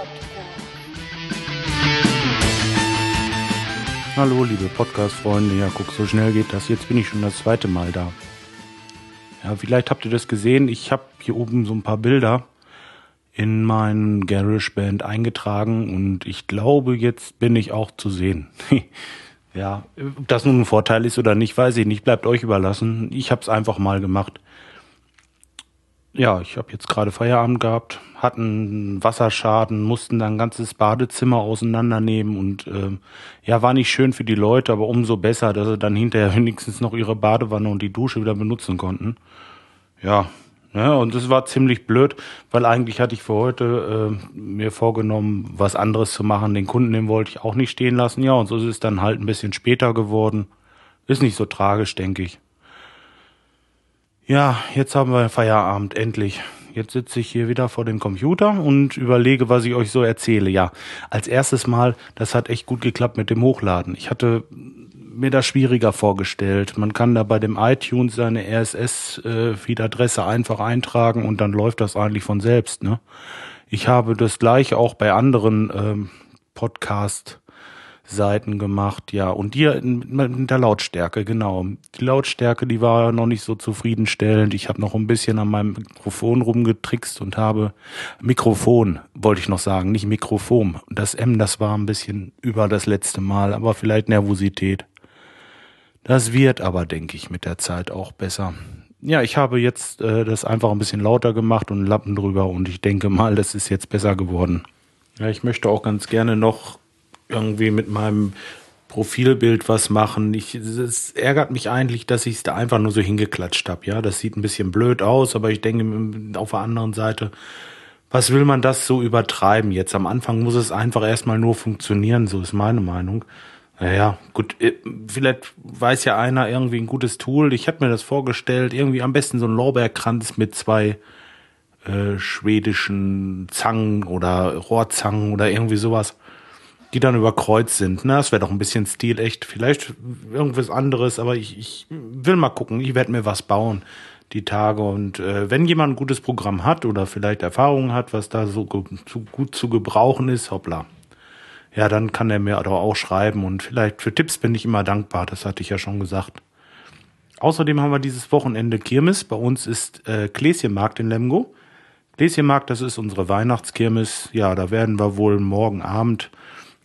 Podcast. Hallo, liebe Podcast-Freunde. Ja, guck, so schnell geht das. Jetzt bin ich schon das zweite Mal da. Ja, vielleicht habt ihr das gesehen. Ich habe hier oben so ein paar Bilder in meinen GarageBand eingetragen und ich glaube, jetzt bin ich auch zu sehen. ja, ob das nun ein Vorteil ist oder nicht, weiß ich nicht. Bleibt euch überlassen. Ich habe es einfach mal gemacht. Ja, ich habe jetzt gerade Feierabend gehabt, hatten Wasserschaden, mussten dann ein ganzes Badezimmer auseinandernehmen und äh, ja, war nicht schön für die Leute, aber umso besser, dass sie dann hinterher wenigstens noch ihre Badewanne und die Dusche wieder benutzen konnten. Ja, ja, und es war ziemlich blöd, weil eigentlich hatte ich für heute äh, mir vorgenommen, was anderes zu machen. Den Kunden, den wollte ich auch nicht stehen lassen. Ja, und so ist es dann halt ein bisschen später geworden. Ist nicht so tragisch, denke ich. Ja, jetzt haben wir Feierabend, endlich. Jetzt sitze ich hier wieder vor dem Computer und überlege, was ich euch so erzähle. Ja, als erstes Mal, das hat echt gut geklappt mit dem Hochladen. Ich hatte mir das schwieriger vorgestellt. Man kann da bei dem iTunes seine RSS-Feed-Adresse einfach eintragen und dann läuft das eigentlich von selbst. Ne? Ich habe das gleiche auch bei anderen ähm, Podcast Seiten gemacht, ja. Und die mit der Lautstärke, genau. Die Lautstärke, die war noch nicht so zufriedenstellend. Ich habe noch ein bisschen an meinem Mikrofon rumgetrickst und habe Mikrofon, wollte ich noch sagen, nicht Mikrofon. Das M, das war ein bisschen über das letzte Mal, aber vielleicht Nervosität. Das wird aber, denke ich, mit der Zeit auch besser. Ja, ich habe jetzt äh, das einfach ein bisschen lauter gemacht und Lappen drüber und ich denke mal, das ist jetzt besser geworden. Ja, ich möchte auch ganz gerne noch irgendwie mit meinem Profilbild was machen. Ich, es ärgert mich eigentlich, dass ich es da einfach nur so hingeklatscht habe. Ja, das sieht ein bisschen blöd aus, aber ich denke auf der anderen Seite, was will man das so übertreiben jetzt? Am Anfang muss es einfach erstmal nur funktionieren, so ist meine Meinung. Naja, gut, äh, vielleicht weiß ja einer irgendwie ein gutes Tool. Ich habe mir das vorgestellt, irgendwie am besten so ein Lorbeerkranz mit zwei äh, schwedischen Zangen oder Rohrzangen oder irgendwie sowas die dann überkreuzt sind. Ne? Das wäre doch ein bisschen stilecht. Vielleicht irgendwas anderes, aber ich, ich will mal gucken. Ich werde mir was bauen die Tage. Und äh, wenn jemand ein gutes Programm hat oder vielleicht Erfahrungen hat, was da so zu, gut zu gebrauchen ist, hoppla. Ja, dann kann er mir doch auch schreiben. Und vielleicht für Tipps bin ich immer dankbar. Das hatte ich ja schon gesagt. Außerdem haben wir dieses Wochenende Kirmes. Bei uns ist äh, Gläschenmarkt in Lemgo. Gläschenmarkt, das ist unsere Weihnachtskirmes. Ja, da werden wir wohl morgen Abend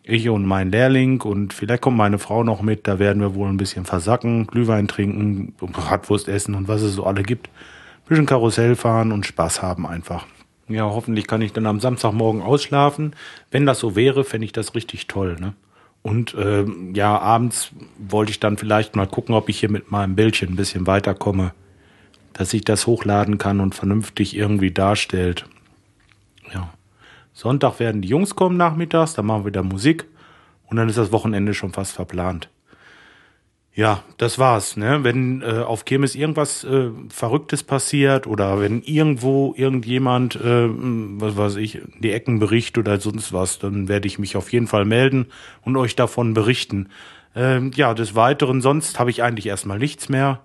ich und mein Lehrling und vielleicht kommt meine Frau noch mit, da werden wir wohl ein bisschen versacken, Glühwein trinken, Bratwurst essen und was es so alle gibt. Ein bisschen Karussell fahren und Spaß haben einfach. Ja, hoffentlich kann ich dann am Samstagmorgen ausschlafen. Wenn das so wäre, fände ich das richtig toll. Ne? Und äh, ja, abends wollte ich dann vielleicht mal gucken, ob ich hier mit meinem Bildchen ein bisschen weiterkomme, dass ich das hochladen kann und vernünftig irgendwie darstellt. Ja. Sonntag werden die Jungs kommen nachmittags, dann machen wir wieder Musik und dann ist das Wochenende schon fast verplant. Ja, das war's. Ne? Wenn äh, auf Kirmes irgendwas äh, Verrücktes passiert oder wenn irgendwo irgendjemand, äh, was weiß ich, die Ecken berichtet oder sonst was, dann werde ich mich auf jeden Fall melden und euch davon berichten. Ähm, ja, des Weiteren, sonst habe ich eigentlich erstmal nichts mehr.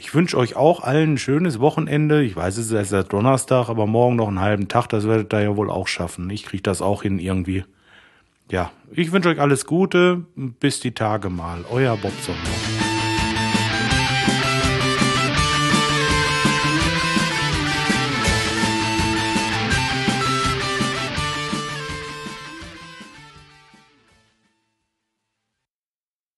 Ich wünsche euch auch allen ein schönes Wochenende. Ich weiß, es ist erst Donnerstag, aber morgen noch einen halben Tag, das werdet ihr ja wohl auch schaffen. Ich kriege das auch hin irgendwie. Ja, ich wünsche euch alles Gute. Bis die Tage mal. Euer Bob Sommer.